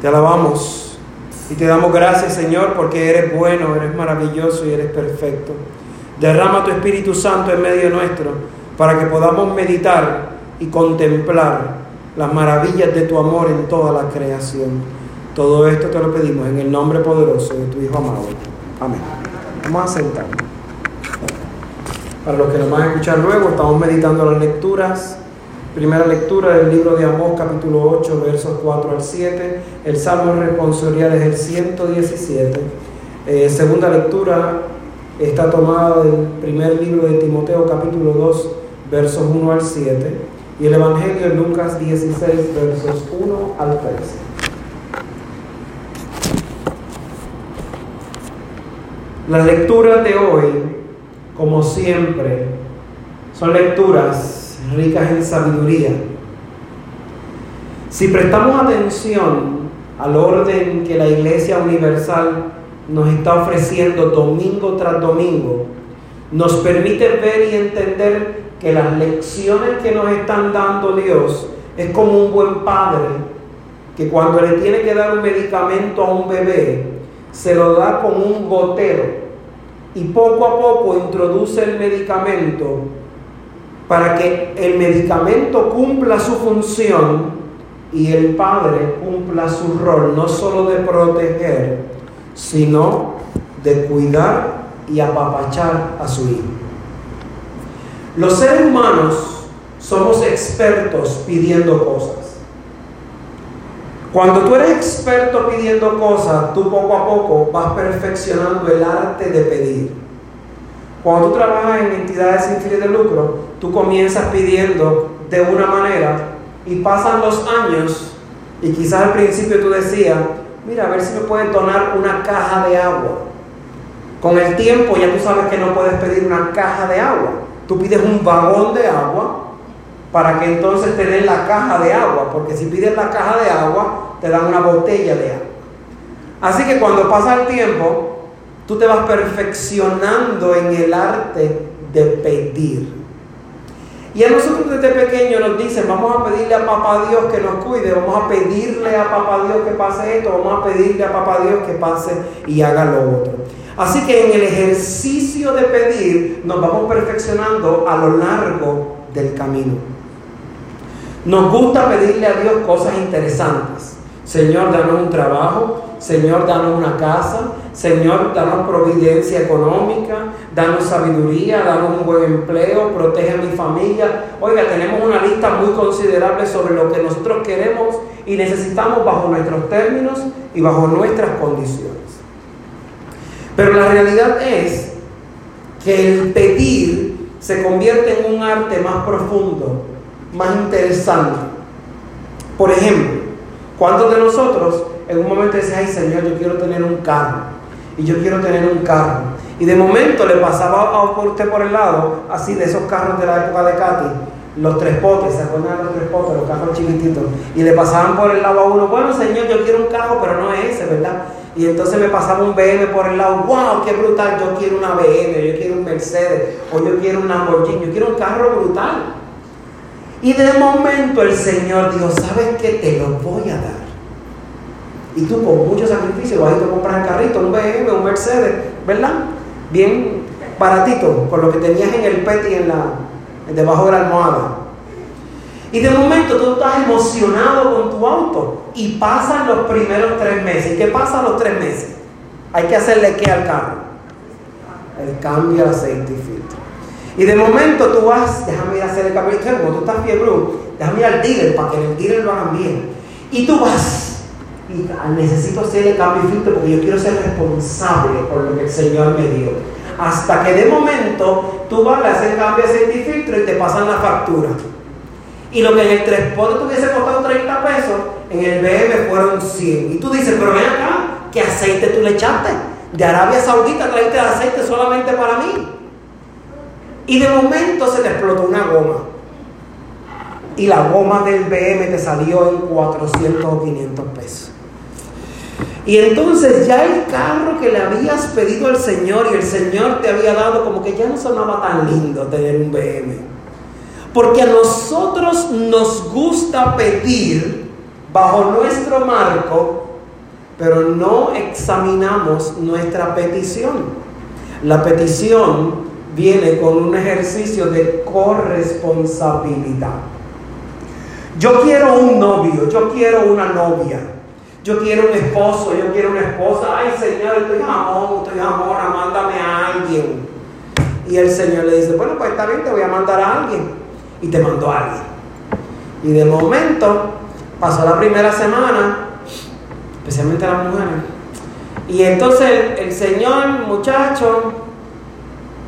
Te alabamos y te damos gracias, Señor, porque eres bueno, eres maravilloso y eres perfecto. Derrama tu Espíritu Santo en medio nuestro para que podamos meditar y contemplar las maravillas de tu amor en toda la creación. Todo esto te lo pedimos en el nombre poderoso de tu Hijo amado. Amén. Vamos a sentarnos. Para los que nos van a escuchar luego, estamos meditando las lecturas Primera lectura del libro de Amós, capítulo 8, versos 4 al 7. El salmo responsorial es el 117. Eh, segunda lectura está tomada del primer libro de Timoteo, capítulo 2, versos 1 al 7. Y el Evangelio de Lucas 16, versos 1 al 13. Las lecturas de hoy, como siempre, son lecturas ricas en sabiduría. Si prestamos atención al orden que la Iglesia Universal nos está ofreciendo domingo tras domingo, nos permite ver y entender que las lecciones que nos están dando Dios es como un buen padre que cuando le tiene que dar un medicamento a un bebé, se lo da con un gotero y poco a poco introduce el medicamento para que el medicamento cumpla su función y el padre cumpla su rol, no solo de proteger, sino de cuidar y apapachar a su hijo. Los seres humanos somos expertos pidiendo cosas. Cuando tú eres experto pidiendo cosas, tú poco a poco vas perfeccionando el arte de pedir. Cuando tú trabajas en entidades sin fines de lucro, tú comienzas pidiendo de una manera y pasan los años y quizás al principio tú decías, mira, a ver si me pueden donar una caja de agua. Con el tiempo ya tú sabes que no puedes pedir una caja de agua. Tú pides un vagón de agua para que entonces te den la caja de agua, porque si pides la caja de agua, te dan una botella de agua. Así que cuando pasa el tiempo, tú te vas perfeccionando en el arte de pedir. Y a nosotros desde pequeño nos dicen, vamos a pedirle a papá Dios que nos cuide, vamos a pedirle a papá Dios que pase esto, vamos a pedirle a papá Dios que pase y haga lo otro. Así que en el ejercicio de pedir nos vamos perfeccionando a lo largo del camino. Nos gusta pedirle a Dios cosas interesantes. Señor, danos un trabajo. Señor, danos una casa. Señor, danos providencia económica. Danos sabiduría. Danos un buen empleo. Protege a mi familia. Oiga, tenemos una lista muy considerable sobre lo que nosotros queremos y necesitamos bajo nuestros términos y bajo nuestras condiciones. Pero la realidad es que el pedir se convierte en un arte más profundo, más interesante. Por ejemplo, ¿Cuántos de nosotros en un momento dicen, ay Señor, yo quiero tener un carro? Y yo quiero tener un carro. Y de momento le pasaba a usted por el lado, así de esos carros de la época de Katy, los tres potes, ¿se acuerdan de los tres potes, los carros chiquititos? Y le pasaban por el lado a uno, bueno Señor, yo quiero un carro, pero no es ese, ¿verdad? Y entonces me pasaba un BM por el lado, wow, qué brutal, yo quiero una BM, yo quiero un Mercedes, o yo quiero un Lamborghini, yo quiero un carro brutal. Y de momento el Señor dijo, ¿sabes qué? Te lo voy a dar. Y tú con mucho sacrificio vas a ir a comprar el carrito, un BMW, un Mercedes, ¿verdad? Bien baratito, con lo que tenías en el peti en la, debajo de la almohada. Y de momento tú estás emocionado con tu auto y pasan los primeros tres meses. ¿Y qué pasa los tres meses? Hay que hacerle qué al carro? El cambio de aceite y filtro. Y de momento tú vas, déjame ir a hacer el cambio de como tú estás fiebre, déjame ir al dealer para que el dealer lo hagan bien. Y tú vas, y necesito hacer el cambio de filtro porque yo quiero ser responsable por lo que el Señor me dio. Hasta que de momento tú vas a hacer el cambio de aceite y filtro y te pasan la factura. Y lo que en el 3 te hubiese costado 30 pesos, en el BM fueron 100. Y tú dices, pero ven acá, ¿qué aceite tú le echaste? De Arabia Saudita traiste aceite solamente para mí. Y de momento se te explotó una goma. Y la goma del BM te salió en 400 o 500 pesos. Y entonces ya el carro que le habías pedido al Señor y el Señor te había dado, como que ya no sonaba tan lindo tener un BM. Porque a nosotros nos gusta pedir bajo nuestro marco pero no examinamos nuestra petición. La petición viene con un ejercicio de corresponsabilidad. Yo quiero un novio, yo quiero una novia, yo quiero un esposo, yo quiero una esposa. Ay Señor, estoy amor, estoy amor, mándame a alguien. Y el Señor le dice, bueno, pues está bien, te voy a mandar a alguien. Y te mandó a alguien. Y de momento, pasó la primera semana, especialmente las mujeres. Y entonces el, Señor, muchacho,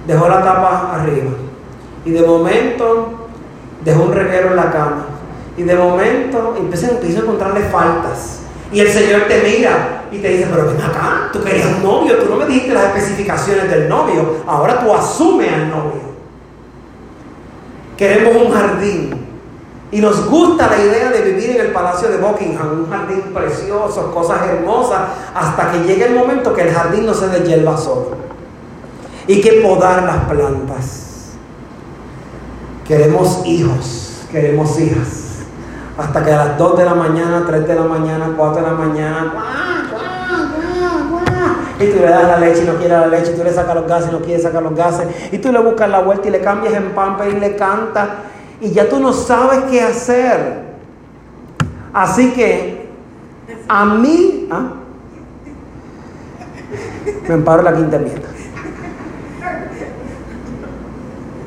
dejó la tapa arriba. Y de momento dejó un reguero en la cama. Y de momento empieza, empieza a encontrarle faltas. Y el Señor te mira y te dice, pero ven acá, tú querías un novio, tú no me dijiste las especificaciones del novio, ahora tú asumes al novio. Queremos un jardín. Y nos gusta la idea de vivir en el Palacio de Buckingham, un jardín precioso, cosas hermosas, hasta que llegue el momento que el jardín no se deshierva solo. Y que podar las plantas. Queremos hijos, queremos hijas hasta que a las 2 de la mañana, 3 de la mañana, 4 de la mañana, y tú le das la leche y no quiere la leche, y tú le sacas los gases y no quiere sacar los gases, y tú le buscas la vuelta y le cambias en pampa y le cantas, y ya tú no sabes qué hacer. Así que a mí, ¿ah? me emparo la quinta enmienda.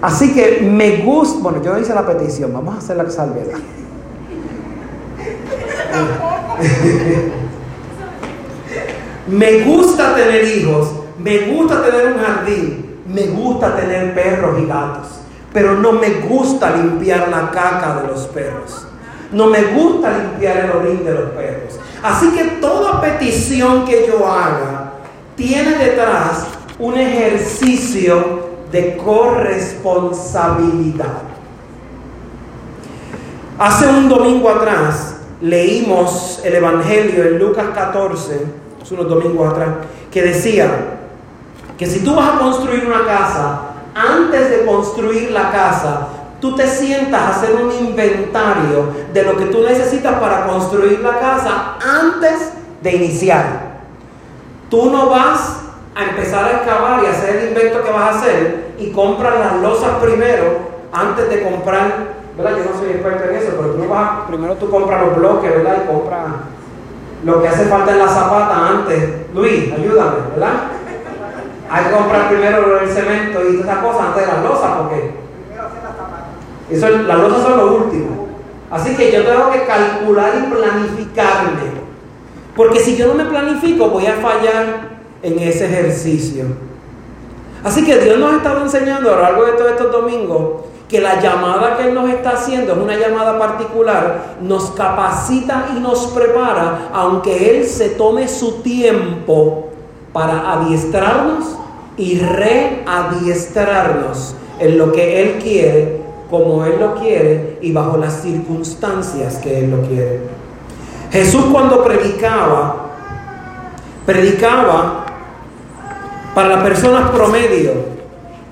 Así que me gusta, bueno, yo hice la petición, vamos a hacer la salvedad. Me gusta tener hijos, me gusta tener un jardín, me gusta tener perros y gatos, pero no me gusta limpiar la caca de los perros. No me gusta limpiar el orín de los perros. Así que toda petición que yo haga tiene detrás un ejercicio de corresponsabilidad. Hace un domingo atrás leímos el Evangelio en Lucas 14, hace unos domingos atrás, que decía que si tú vas a construir una casa, antes de construir la casa, tú te sientas a hacer un inventario de lo que tú necesitas para construir la casa antes de iniciar. Tú no vas a empezar a excavar y hacer el invento que vas a hacer y compras las losas primero antes de comprar ¿verdad? Yo no soy experto en eso, pero tú vas, primero tú compras los bloques, ¿verdad? Y compras lo que hace falta en la zapata antes. Luis, ayúdame, ¿verdad? Hay que comprar primero el cemento y todas esas cosas antes de las losas, porque eso, las losas son lo último. Así que yo tengo que calcular y planificarme. Porque si yo no me planifico, voy a fallar en ese ejercicio. Así que Dios nos ha estado enseñando a lo largo de todos estos domingos que la llamada que Él nos está haciendo es una llamada particular, nos capacita y nos prepara, aunque Él se tome su tiempo para adiestrarnos y readiestrarnos en lo que Él quiere, como Él lo quiere y bajo las circunstancias que Él lo quiere. Jesús cuando predicaba, predicaba para las personas promedio,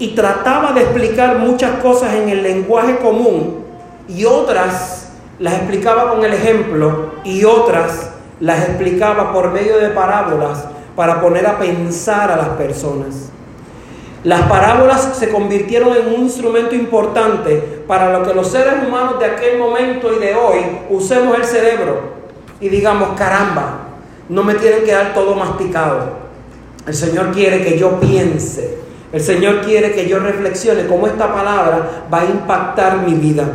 y trataba de explicar muchas cosas en el lenguaje común y otras las explicaba con el ejemplo y otras las explicaba por medio de parábolas para poner a pensar a las personas. Las parábolas se convirtieron en un instrumento importante para lo que los seres humanos de aquel momento y de hoy usemos el cerebro y digamos, caramba, no me tienen que dar todo masticado. El Señor quiere que yo piense, el Señor quiere que yo reflexione cómo esta palabra va a impactar mi vida.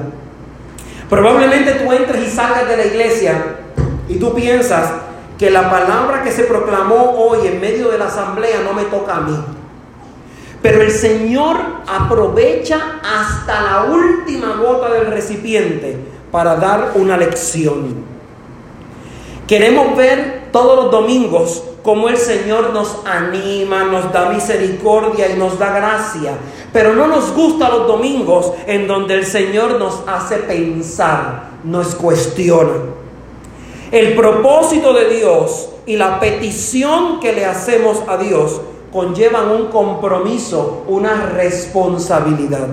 Probablemente tú entres y salgas de la iglesia y tú piensas que la palabra que se proclamó hoy en medio de la asamblea no me toca a mí. Pero el Señor aprovecha hasta la última gota del recipiente para dar una lección. Queremos ver todos los domingos como el Señor nos anima, nos da misericordia y nos da gracia. Pero no nos gusta los domingos en donde el Señor nos hace pensar, nos cuestiona. El propósito de Dios y la petición que le hacemos a Dios conllevan un compromiso, una responsabilidad.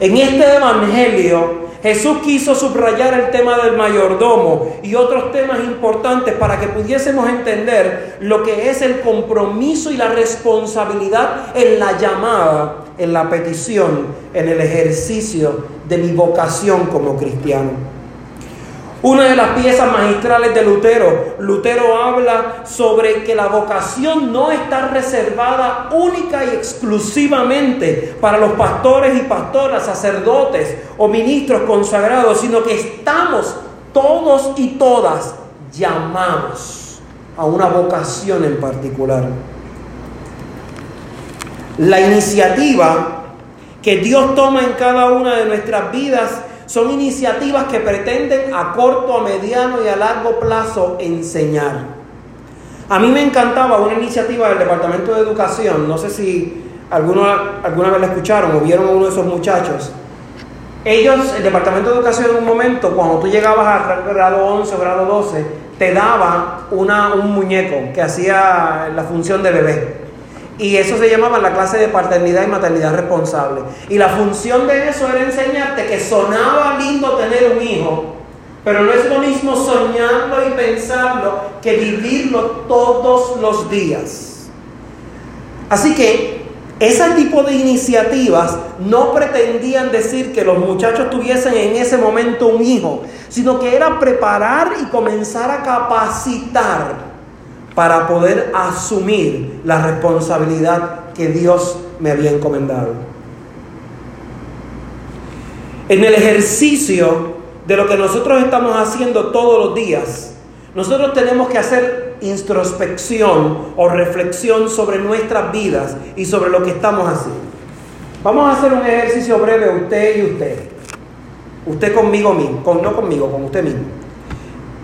En este Evangelio Jesús quiso subrayar el tema del mayordomo y otros temas importantes para que pudiésemos entender lo que es el compromiso y la responsabilidad en la llamada, en la petición, en el ejercicio de mi vocación como cristiano. Una de las piezas magistrales de Lutero, Lutero habla sobre que la vocación no está reservada única y exclusivamente para los pastores y pastoras, sacerdotes o ministros consagrados, sino que estamos todos y todas llamados a una vocación en particular. La iniciativa que Dios toma en cada una de nuestras vidas son iniciativas que pretenden a corto, a mediano y a largo plazo enseñar. A mí me encantaba una iniciativa del Departamento de Educación, no sé si alguna, vez la escucharon o vieron a uno de esos muchachos. Ellos, el Departamento de Educación en un momento, cuando tú llegabas al grado 11 o grado 12, te daba una, un muñeco que hacía la función de bebé. Y eso se llamaba la clase de paternidad y maternidad responsable. Y la función de eso era enseñarte que sonaba lindo tener un hijo, pero no es lo mismo soñarlo y pensarlo que vivirlo todos los días. Así que ese tipo de iniciativas no pretendían decir que los muchachos tuviesen en ese momento un hijo, sino que era preparar y comenzar a capacitar para poder asumir la responsabilidad que Dios me había encomendado. En el ejercicio de lo que nosotros estamos haciendo todos los días, nosotros tenemos que hacer introspección o reflexión sobre nuestras vidas y sobre lo que estamos haciendo. Vamos a hacer un ejercicio breve, usted y usted. Usted conmigo mismo, no conmigo, con usted mismo.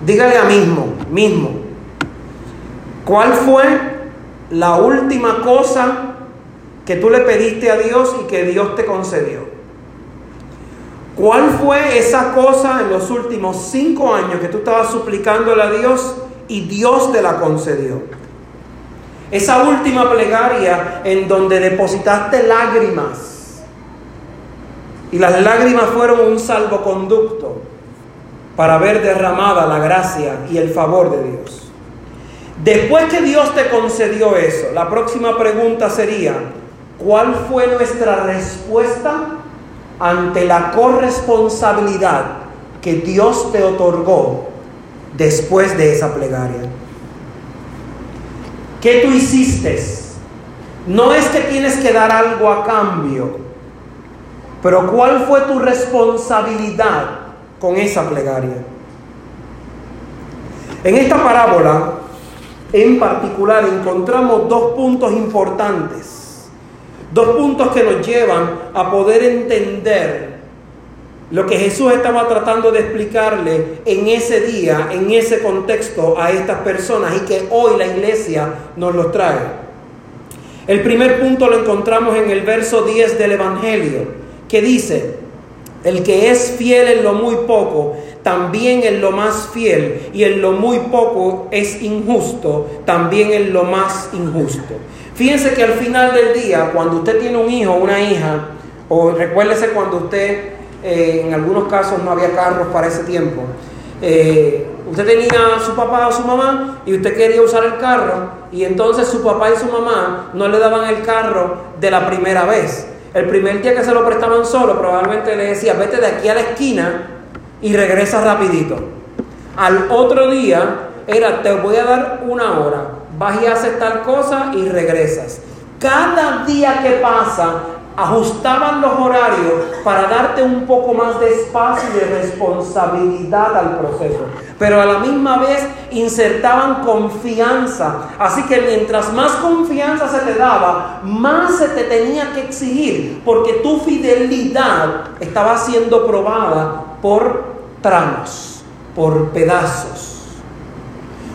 Dígale a mismo, mismo, ¿Cuál fue la última cosa que tú le pediste a Dios y que Dios te concedió? ¿Cuál fue esa cosa en los últimos cinco años que tú estabas suplicándole a Dios y Dios te la concedió? Esa última plegaria en donde depositaste lágrimas y las lágrimas fueron un salvoconducto para ver derramada la gracia y el favor de Dios. Después que Dios te concedió eso, la próxima pregunta sería, ¿cuál fue nuestra respuesta ante la corresponsabilidad que Dios te otorgó después de esa plegaria? ¿Qué tú hiciste? No es que tienes que dar algo a cambio, pero ¿cuál fue tu responsabilidad con esa plegaria? En esta parábola en particular encontramos dos puntos importantes, dos puntos que nos llevan a poder entender lo que Jesús estaba tratando de explicarle en ese día, en ese contexto a estas personas y que hoy la iglesia nos los trae. El primer punto lo encontramos en el verso 10 del Evangelio, que dice, el que es fiel en lo muy poco, también en lo más fiel, y en lo muy poco es injusto, también en lo más injusto. Fíjense que al final del día, cuando usted tiene un hijo o una hija, o recuérdese cuando usted, eh, en algunos casos no había carros para ese tiempo, eh, usted tenía a su papá o su mamá y usted quería usar el carro, y entonces su papá y su mamá no le daban el carro de la primera vez. El primer día que se lo prestaban solo, probablemente le decía, vete de aquí a la esquina y regresa rapidito. Al otro día era, te voy a dar una hora, vas y haces tal cosa y regresas. Cada día que pasa, ajustaban los horarios para darte un poco más de espacio y de responsabilidad al proceso. Pero a la misma vez insertaban confianza. Así que mientras más confianza se te daba, más se te tenía que exigir, porque tu fidelidad estaba siendo probada por tramos, por pedazos.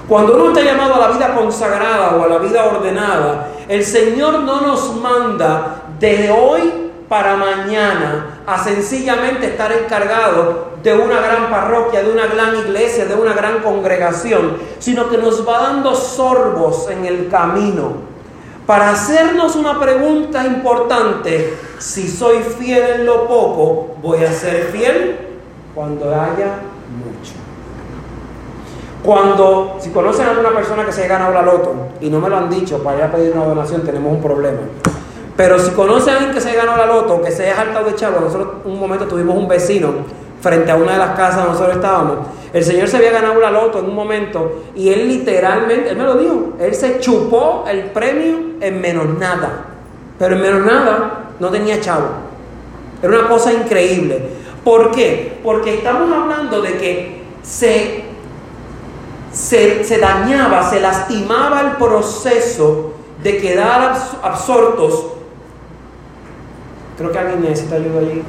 Cuando uno está llamado a la vida consagrada o a la vida ordenada, el Señor no nos manda de hoy para mañana a sencillamente estar encargado de una gran parroquia, de una gran iglesia, de una gran congregación, sino que nos va dando sorbos en el camino para hacernos una pregunta importante. Si soy fiel en lo poco, ¿voy a ser fiel Cuando haya mucho. Cuando, si conocen a alguna persona que se haya ganado la loto y no me lo han dicho para ir a pedir una donación, tenemos un problema. Pero si conocen a alguien que se haya ganado la loto, que se haya saltado de chavo, nosotros un momento tuvimos un vecino frente a una de las casas donde nosotros estábamos. El señor se había ganado la loto en un momento y él literalmente, él me lo dijo, él se chupó el premio en menos nada. Pero en menos nada no tenía chavo. Era una cosa increíble. ¿Por qué? Porque estamos hablando de que se, se, se dañaba, se lastimaba el proceso de quedar absortos Creo que alguien necesita ayuda allí. ¿No?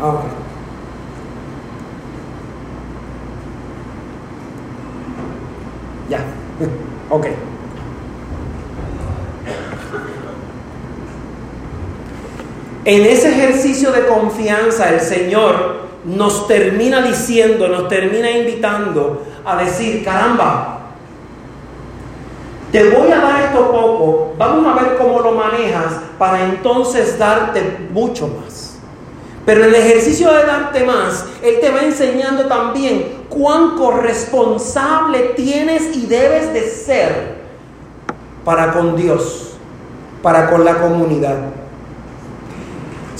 Ah, ok. Ya. ok. En ese ejercicio de confianza el Señor nos termina diciendo, nos termina invitando a decir, caramba, te voy a dar esto poco, vamos a ver cómo lo manejas para entonces darte mucho más. Pero en el ejercicio de darte más, Él te va enseñando también cuán corresponsable tienes y debes de ser para con Dios, para con la comunidad.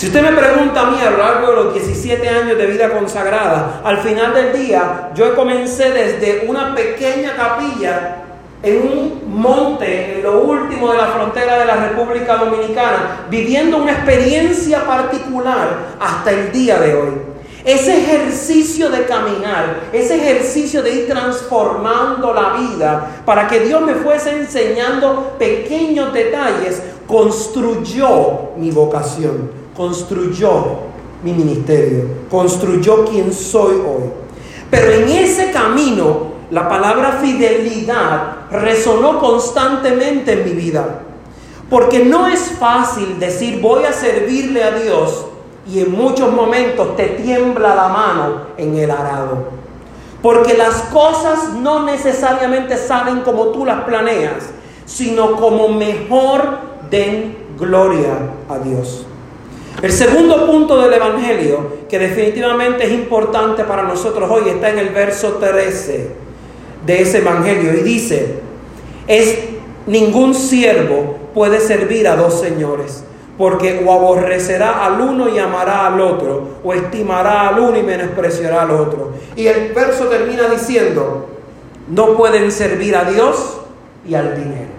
Si usted me pregunta a mí a lo largo de los 17 años de vida consagrada, al final del día yo comencé desde una pequeña capilla en un monte, en lo último de la frontera de la República Dominicana, viviendo una experiencia particular hasta el día de hoy. Ese ejercicio de caminar, ese ejercicio de ir transformando la vida para que Dios me fuese enseñando pequeños detalles, construyó mi vocación, construyó mi ministerio, construyó quien soy hoy. Pero en ese camino la palabra fidelidad resonó constantemente en mi vida. Porque no es fácil decir voy a servirle a Dios y en muchos momentos te tiembla la mano en el arado. Porque las cosas no necesariamente salen como tú las planeas, sino como mejor den gloria a Dios. El segundo punto del Evangelio, que definitivamente es importante para nosotros hoy, está en el verso 13 de ese evangelio y dice, es ningún siervo puede servir a dos señores, porque o aborrecerá al uno y amará al otro, o estimará al uno y menospreciará al otro. Y el verso termina diciendo, no pueden servir a Dios y al dinero.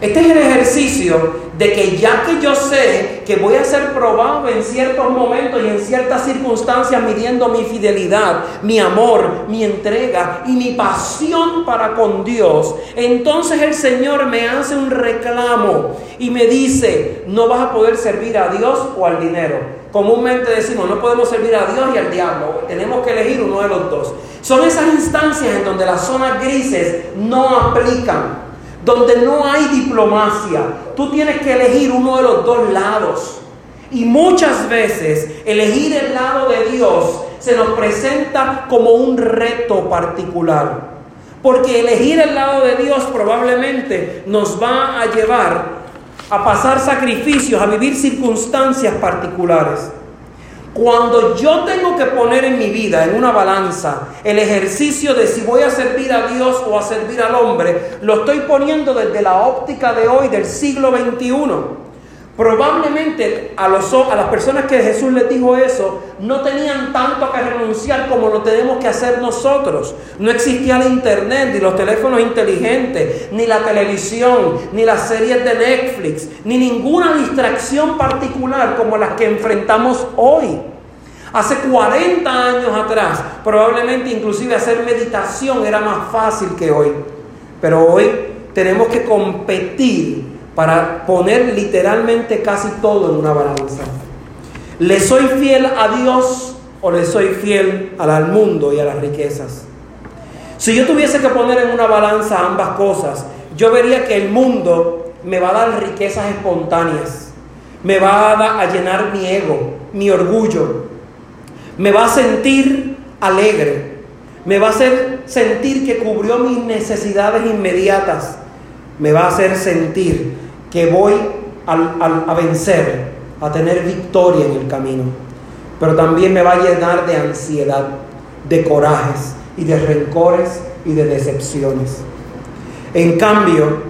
Este es el ejercicio de que ya que yo sé que voy a ser probado en ciertos momentos y en ciertas circunstancias midiendo mi fidelidad, mi amor, mi entrega y mi pasión para con Dios, entonces el Señor me hace un reclamo y me dice, no vas a poder servir a Dios o al dinero. Comúnmente decimos, no podemos servir a Dios y al diablo, tenemos que elegir uno de los dos. Son esas instancias en donde las zonas grises no aplican donde no hay diplomacia. Tú tienes que elegir uno de los dos lados. Y muchas veces elegir el lado de Dios se nos presenta como un reto particular. Porque elegir el lado de Dios probablemente nos va a llevar a pasar sacrificios, a vivir circunstancias particulares. Cuando yo tengo que poner en mi vida, en una balanza, el ejercicio de si voy a servir a Dios o a servir al hombre, lo estoy poniendo desde la óptica de hoy, del siglo XXI. Probablemente a, los, a las personas que Jesús les dijo eso no tenían tanto que renunciar como lo tenemos que hacer nosotros. No existía el internet, ni los teléfonos inteligentes, ni la televisión, ni las series de Netflix, ni ninguna distracción particular como las que enfrentamos hoy. Hace 40 años atrás, probablemente inclusive hacer meditación era más fácil que hoy. Pero hoy tenemos que competir para poner literalmente casi todo en una balanza. ¿Le soy fiel a Dios o le soy fiel al mundo y a las riquezas? Si yo tuviese que poner en una balanza ambas cosas, yo vería que el mundo me va a dar riquezas espontáneas, me va a, a llenar mi ego, mi orgullo, me va a sentir alegre, me va a hacer sentir que cubrió mis necesidades inmediatas, me va a hacer sentir que voy a vencer a tener victoria en el camino, pero también me va a llenar de ansiedad, de corajes y de rencores y de decepciones. En cambio,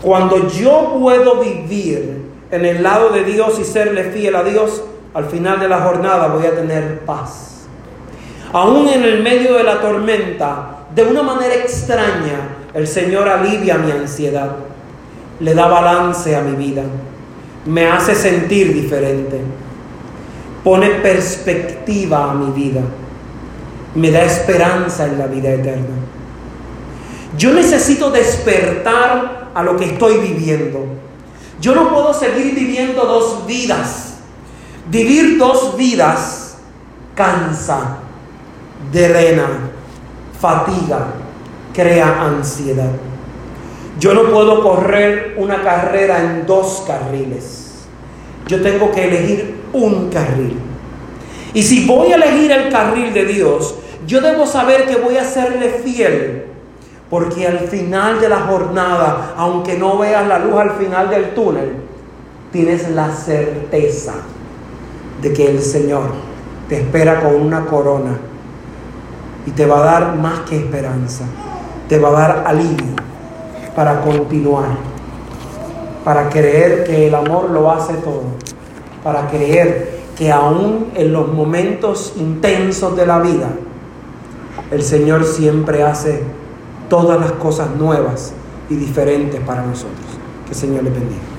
cuando yo puedo vivir en el lado de Dios y serle fiel a Dios, al final de la jornada voy a tener paz. Aún en el medio de la tormenta, de una manera extraña, el Señor alivia mi ansiedad, le da balance a mi vida, me hace sentir diferente, pone perspectiva a mi vida, me da esperanza en la vida eterna. Yo necesito despertar a lo que estoy viviendo. Yo no puedo seguir viviendo dos vidas. Vivir dos vidas cansa, drena, fatiga, crea ansiedad. Yo no puedo correr una carrera en dos carriles. Yo tengo que elegir un carril. Y si voy a elegir el carril de Dios, yo debo saber que voy a serle fiel. Porque al final de la jornada, aunque no veas la luz al final del túnel, tienes la certeza de que el Señor te espera con una corona y te va a dar más que esperanza, te va a dar alivio para continuar, para creer que el amor lo hace todo, para creer que aún en los momentos intensos de la vida, el Señor siempre hace todas las cosas nuevas y diferentes para nosotros. Que el Señor le bendiga.